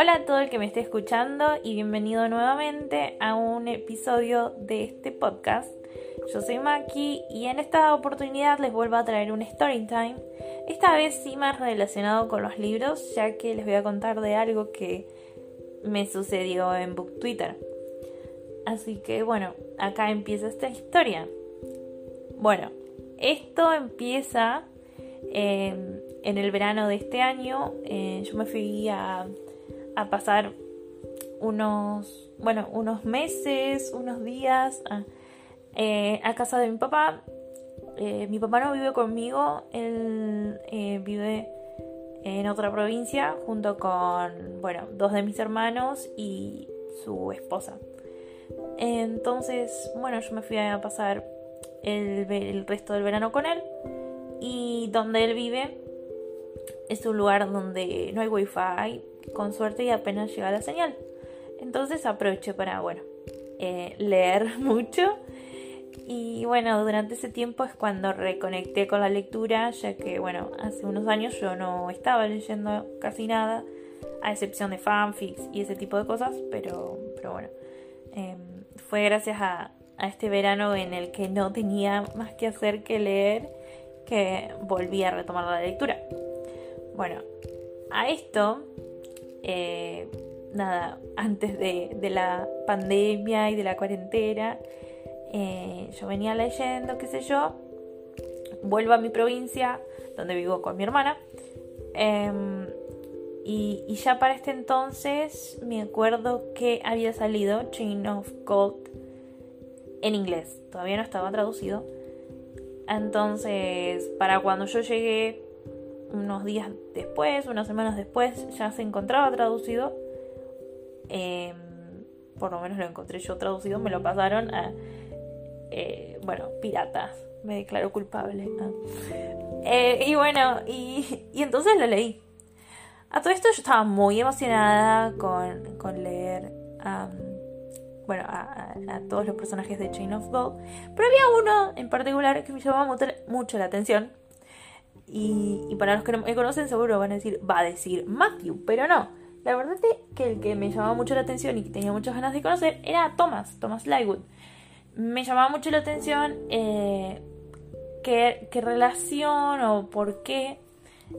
Hola a todo el que me esté escuchando y bienvenido nuevamente a un episodio de este podcast. Yo soy Maki y en esta oportunidad les vuelvo a traer un story time. Esta vez sí más relacionado con los libros, ya que les voy a contar de algo que me sucedió en Book Twitter. Así que bueno, acá empieza esta historia. Bueno, esto empieza eh, en el verano de este año. Eh, yo me fui a a pasar unos, bueno, unos meses, unos días a, eh, casa de mi papá. Eh, mi papá no vive conmigo, él eh, vive en otra provincia junto con, bueno, dos de mis hermanos y su esposa. Entonces, bueno, yo me fui a pasar el, el resto del verano con él y donde él vive es un lugar donde no hay wifi, con suerte y apenas llega la señal. Entonces aproveché para, bueno, eh, leer mucho. Y bueno, durante ese tiempo es cuando reconecté con la lectura, ya que, bueno, hace unos años yo no estaba leyendo casi nada, a excepción de fanfics y ese tipo de cosas, pero, pero bueno, em, fue gracias a, a este verano en el que no tenía más que hacer que leer que volví a retomar la lectura. Bueno, a esto eh, nada, antes de, la pandemia y de la cuarentena, eh, yo venía leyendo, qué sé yo, vuelvo a mi provincia, donde vivo con mi hermana, em, y, y, ya para este entonces me acuerdo que había salido Chain of Gold en inglés, todavía no estaba traducido. Entonces, para cuando yo llegué unos días después, unas semanas después, ya se encontraba traducido. Em, por lo menos lo encontré yo traducido, me lo pasaron a, eh, bueno, piratas. Me declaro culpable. Eh, y bueno, y, entonces lo leí. A todo esto yo estaba muy emocionada con, leer bueno, a, todos los personajes de Chain of Gold. Pero había uno en particular que me llamaba mucho la atención y, para los que no me conocen seguro van a decir, va a decir Matthew, pero no. La verdad es que el que me llamaba mucho la atención y que tenía muchas ganas de conocer era Thomas, Thomas Lywood. Me llamaba mucho la atención eh, qué, qué relación o por qué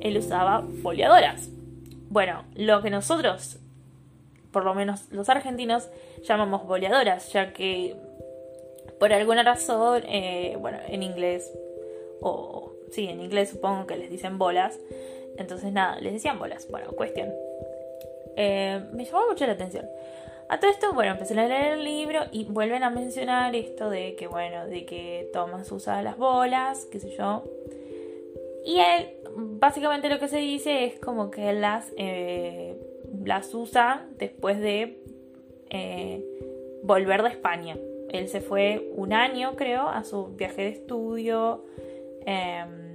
él usaba boleadoras. Bueno, lo que nosotros, por lo menos los argentinos, llamamos boleadoras, ya que por alguna razón, eh, bueno, en inglés o sí, en inglés supongo que les dicen bolas. Entonces nada, les decían bolas. Bueno, cuestión. Eh, me llamó mucho la atención. A todo esto, bueno, empecé a leer el libro y vuelven a mencionar esto de que, bueno, de que Thomas usa las bolas, qué sé yo. Y él, básicamente lo que se dice es como que él las, eh, las usa después de eh, volver de España. Él se fue un año, creo, a su viaje de estudio Em,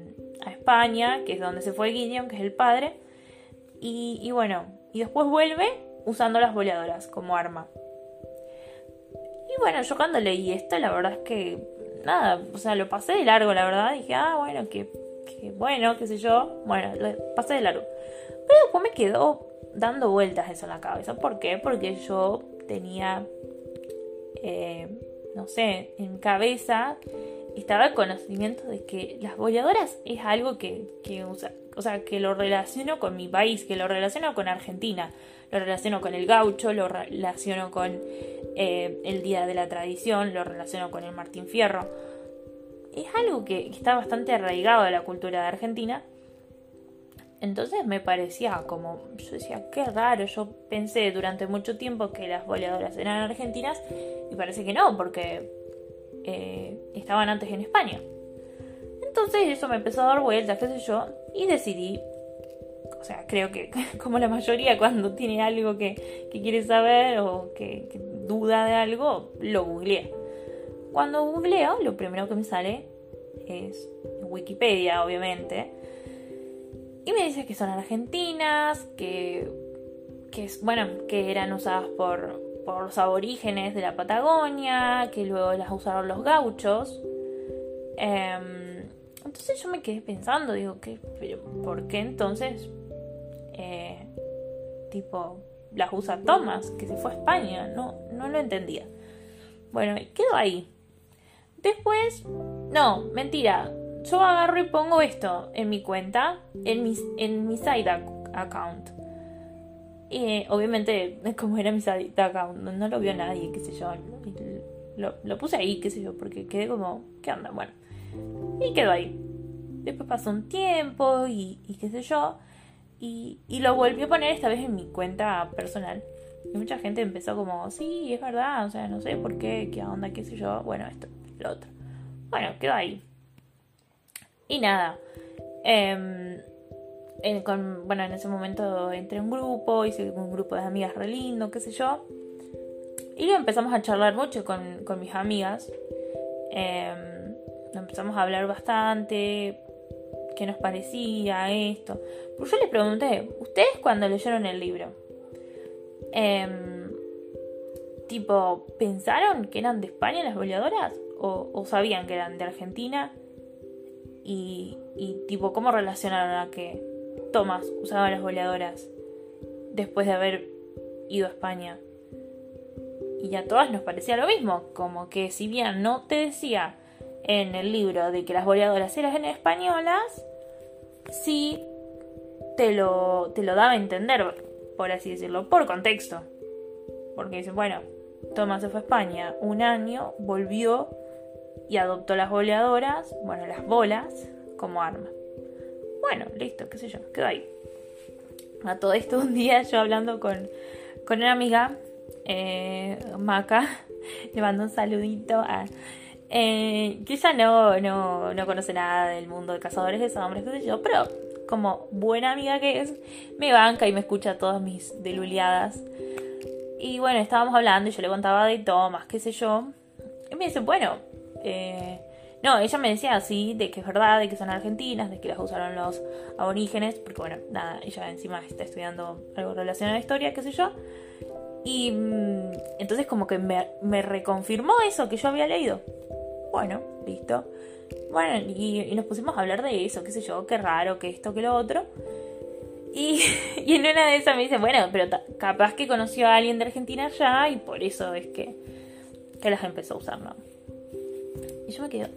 a España, que es donde se fue Gideon, que es el padre. Y, bueno, y después vuelve usando las boleadoras como arma. Y bueno, yo cuando leí esto, la verdad es que nada, o sea, lo pasé de largo, la verdad. Dije, ah, bueno, que, bueno, qué sé yo. Bueno, lo pasé de largo. Pero después me quedó dando vueltas eso en la cabeza. ¿Por qué? Porque yo tenía, eh, no sé, en cabeza estaba el conocimiento de que las boleadoras es algo que, usa, o sea, que lo relaciono con mi país, que lo relaciono con Argentina, lo relaciono con el gaucho, lo relaciono con eh, el Día de la Tradición, lo relaciono con el Martín Fierro. Es algo que, está bastante arraigado a la cultura de Argentina. Entonces me parecía como, yo decía, qué raro, yo pensé durante mucho tiempo que las boleadoras eran argentinas y parece que no, porque eh, estaban antes en España. Entonces eso me empezó a dar vueltas, qué sé yo, y decidí, o sea, creo que como la mayoría cuando tiene algo que, quiere saber o que, duda de algo, lo googleé. Cuando googleo, lo primero que me sale es Wikipedia, obviamente. Y me dice que son argentinas, que, que, bueno, que eran usadas por, por los aborígenes de la Patagonia, que luego las usaron los gauchos. Em, entonces yo me quedé pensando, digo, ¿qué, ¿por qué entonces, eh, tipo, las usa Thomas, que se fue a España. No, no lo entendía. Bueno, quedó ahí. Después, no, mentira. Yo agarro y pongo esto en mi cuenta, en mi, en mi side account. Obviamente, como era mi side account, no, lo vio nadie, qué sé yo. Lo, puse ahí, qué sé yo, porque quedé como, ¿qué onda? Bueno, y quedó ahí. Después pasó un tiempo y, qué sé yo. Y, lo volví a poner esta vez en mi cuenta personal. Y mucha gente empezó como, sí, es verdad, o sea, no sé por qué, qué onda, qué sé yo. Bueno, esto, lo otro. Bueno, quedó ahí. Y nada. Con, bueno, en ese momento entré en un grupo, hice un grupo de amigas re lindo, qué sé yo. Y empezamos a charlar mucho con, con mis amigas. Em, empezamos a hablar bastante, qué nos parecía esto. Pues yo les pregunté, ¿ustedes cuando leyeron el libro? Em, tipo, ¿pensaron que eran de España las boleadoras? ¿O, sabían que eran de Argentina? Y, y, tipo, ¿cómo relacionaron a que Tomás usaba las boleadoras después de haber ido a España? Y a todas nos parecía lo mismo, como que si bien no te decía en el libro de que las boleadoras eran españolas, sí te lo, te lo daba a entender, por así decirlo, por contexto. Porque dicen, bueno, Tomás se fue a España un año, volvió y adoptó las boleadoras, bueno, las bolas, como arma. Bueno, listo, qué sé yo, quedó ahí. A todo esto un día yo hablando con, con una amiga, eh, Maca, le mando un saludito a... Eh, que ella no, no, no conoce nada del mundo de cazadores de hombres, qué sé yo, pero como buena amiga que es, me banca y me escucha todas mis deluliadas. Y bueno, estábamos hablando y yo le contaba de Thomas, qué sé yo. Y me dice, bueno, eh, no, ella me decía así, de que es verdad, de que son argentinas, de que las usaron los aborígenes, porque bueno, nada, ella encima está estudiando algo relacionado a la historia, qué sé yo. Y mm, entonces como que me, reconfirmó eso que yo había leído. Bueno, listo. Bueno, y, nos pusimos a hablar de eso, qué sé yo, qué raro, que esto, que lo otro. Y, en una de esas me dice, bueno, pero capaz que conoció a alguien de Argentina ya y por eso es que, que las empezó a usar, ¿no? Y yo me quedo,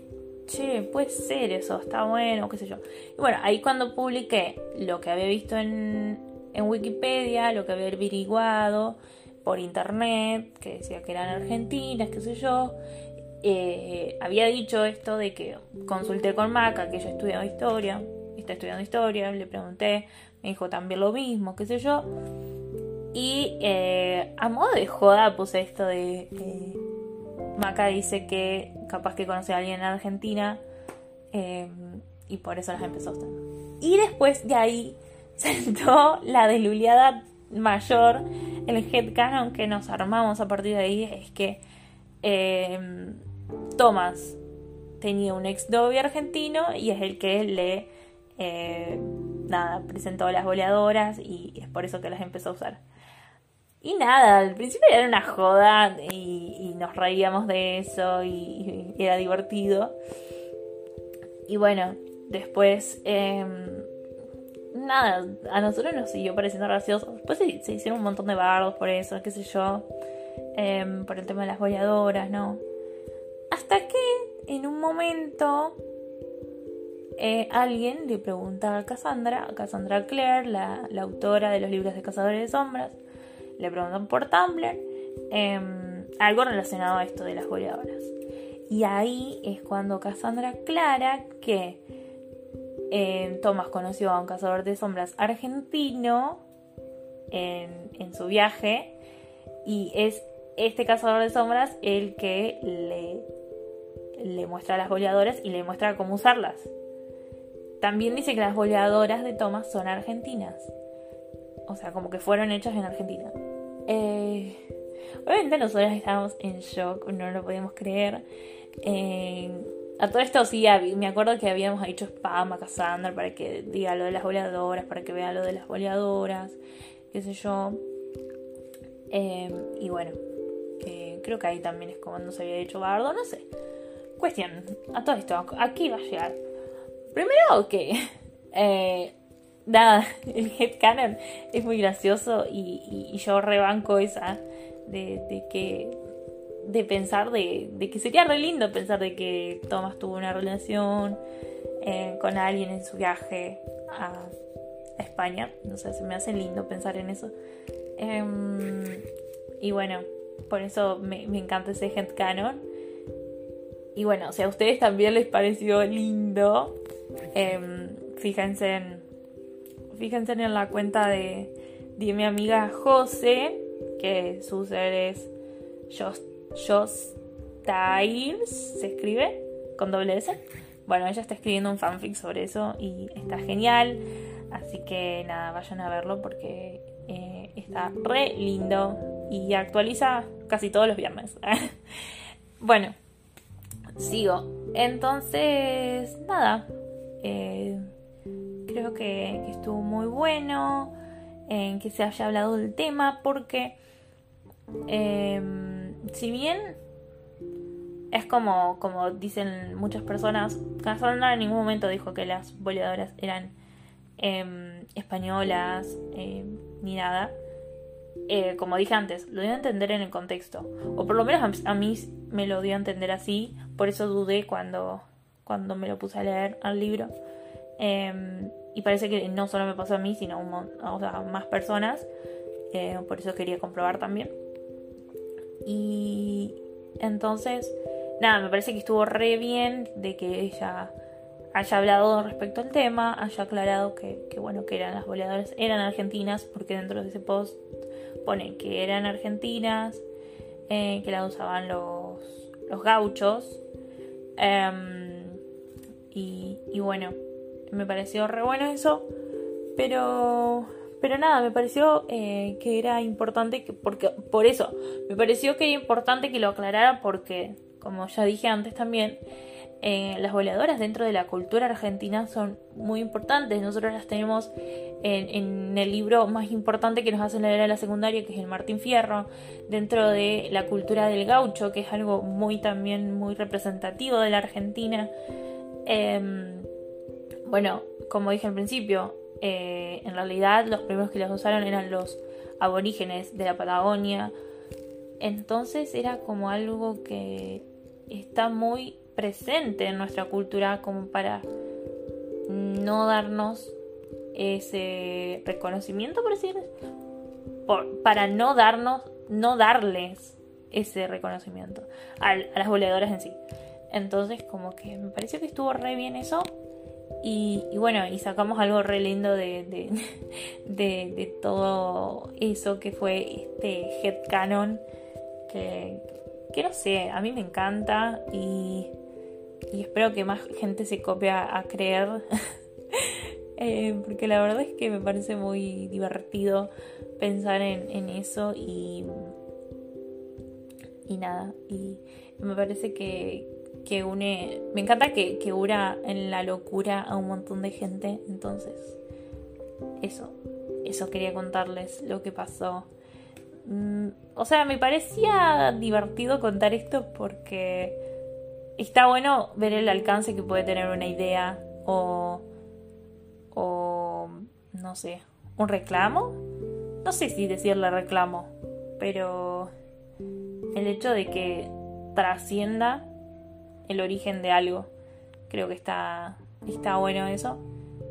che, puede ser eso, está bueno, qué sé yo. Y bueno, ahí cuando publiqué lo que había visto en, en Wikipedia, lo que había averiguado por internet, que decía que eran argentinas, qué sé yo, eh, había dicho esto de que consulté con Maca, que ella estudiaba historia, está estudiando historia, le pregunté, me dijo también lo mismo, qué sé yo. Y eh, a modo de joda puse esto de... Eh, Maca dice que capaz que conoce a alguien en Argentina y por eso las empezó a usar. Y después de ahí saltó la deluliada mayor, el headcanon que nos armamos a partir de ahí es que Thomas tenía un ex novio argentino y es el que le eh, presentó las boleadoras y es por eso que las empezó a usar. Y nada, al principio era una joda y, nos reíamos de eso y, era divertido. Y bueno, después, em, nada, a nosotros nos siguió pareciendo gracioso. Después se, hicieron un montón de bardos por eso, qué sé yo, em, por el tema de las boleadoras, ¿no? Hasta que en un momento eh, alguien le pregunta a Cassandra, a Cassandra Clare, la, autora de los libros de Cazadores de Sombras, le preguntan por Tumblr em, algo relacionado a esto de las goleadoras. Y ahí es cuando Cassandra aclara que eh, Thomas conoció a un cazador de sombras argentino en, su viaje y es este cazador de sombras el que le le muestra las boleadoras y le muestra cómo usarlas. También dice que las boleadoras de Thomas son argentinas. O sea, como que fueron hechas en Argentina. Eh, obviamente nosotros estábamos en shock, no lo podíamos creer. Eh, a todo esto sí, me acuerdo que habíamos hecho spam a Cassandra para que diga lo de las boleadoras, para que vea lo de las boleadoras, qué sé yo. Eh, y bueno, creo que ahí también es como no se había dicho bardo, no sé. Cuestión, a todo esto, aquí va a llegar. Primero que nada, el headcanon es muy gracioso y, yo rebanco esa de, de, que de pensar de, que sería re lindo pensar de que Thomas tuvo una relación eh, con alguien en su viaje a, España. No sé, se me hace lindo pensar en eso. Em, y bueno, por eso me, encanta ese headcanon. Y bueno, si a ustedes también les pareció lindo, em, fíjense en fíjense en la cuenta de, de mi amiga José, que su ser es Joss, se escribe con doble S. Bueno, ella está escribiendo un fanfic sobre eso y está genial. Así que nada, vayan a verlo porque eh, está re lindo y actualiza casi todos los viernes. bueno, sigo. Entonces, nada. Eh, creo que, estuvo muy bueno en que se haya hablado del tema porque em, si bien es como, como dicen muchas personas, Cassandra en ningún momento dijo que las boleadoras eran em, españolas em, ni nada. Eh, como dije antes, lo dio a entender en el contexto. O por lo menos a, mí me lo dio a entender así. Por eso dudé cuando, cuando me lo puse a leer al libro. Y parece que no solo me pasó a mí, sino a, más personas. Eh, por eso quería comprobar también. Y entonces, nada, me parece que estuvo re bien de que ella haya hablado respecto al tema, haya aclarado que, bueno, que eran las boleadoras, eran argentinas, porque dentro de ese post pone que eran argentinas, eh, que la usaban los, los gauchos. Em, y, y bueno, me pareció re bueno eso, pero pero nada, me pareció eh, que era importante, que, porque por eso, me pareció que era importante que lo aclarara porque, como ya dije antes también, eh, las goleadoras dentro de la cultura argentina son muy importantes. Nosotros las tenemos en, en, el libro más importante que nos hacen leer a la secundaria, que es el Martín Fierro, dentro de la cultura del gaucho, que es algo muy también muy representativo de la Argentina. Em, bueno, como dije al principio, eh, en realidad los primeros que las usaron eran los aborígenes de la Patagonia. Entonces era como algo que está muy presente en nuestra cultura como para no darnos ese reconocimiento, por decir, para no darnos, no darles ese reconocimiento a, a las boleadoras en sí. Entonces como que me pareció que estuvo re bien eso y, bueno, y sacamos algo re lindo de, de, todo eso que fue este headcanon. Que, que no sé, a mí me encanta y, y espero que más gente se copie a, creer. Eh, porque la verdad es que me parece muy divertido pensar en, en eso y, y nada. Y me parece que, que une. Me encanta que, que una en la locura a un montón de gente. Entonces, eso. Eso quería contarles lo que pasó. Mm, o sea, me parecía divertido contar esto porque está bueno ver el alcance que puede tener una idea o. o. no sé. un reclamo. No sé si decirle reclamo, pero el hecho de que trascienda el origen de algo. Creo que está, está bueno eso.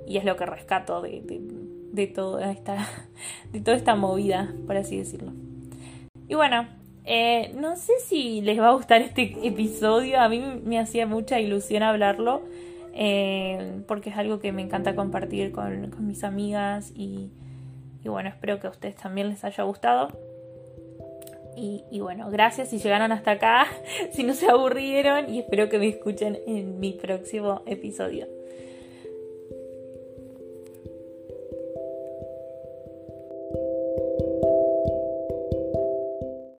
Y es lo que rescato de, de, toda, esta, de toda esta movida, por así decirlo. Y bueno, eh, no sé si les va a gustar este episodio. A mí me hacía mucha ilusión hablarlo. Eh, porque es algo que me encanta compartir con, con mis amigas. Y, y bueno, espero que a ustedes también les haya gustado. Y, bueno, gracias si llegaron hasta acá, si no se aburrieron y espero que me escuchen en mi próximo episodio.